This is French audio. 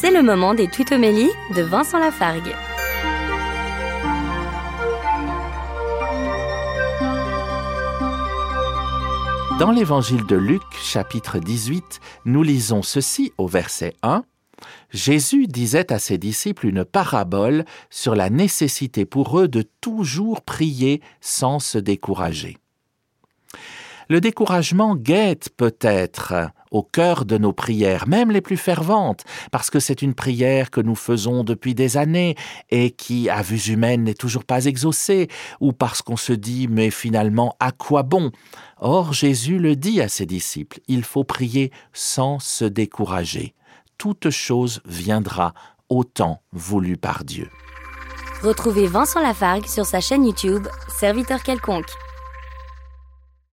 C'est le moment des tutomélies de Vincent Lafargue. Dans l'évangile de Luc, chapitre 18, nous lisons ceci au verset 1. Jésus disait à ses disciples une parabole sur la nécessité pour eux de toujours prier sans se décourager. Le découragement guette peut-être au cœur de nos prières, même les plus ferventes, parce que c'est une prière que nous faisons depuis des années et qui, à vue humaine, n'est toujours pas exaucée, ou parce qu'on se dit mais finalement à quoi bon? Or Jésus le dit à ses disciples, il faut prier sans se décourager. Toute chose viendra au temps voulu par Dieu. Retrouvez Vincent Lafargue sur sa chaîne YouTube, Serviteur quelconque.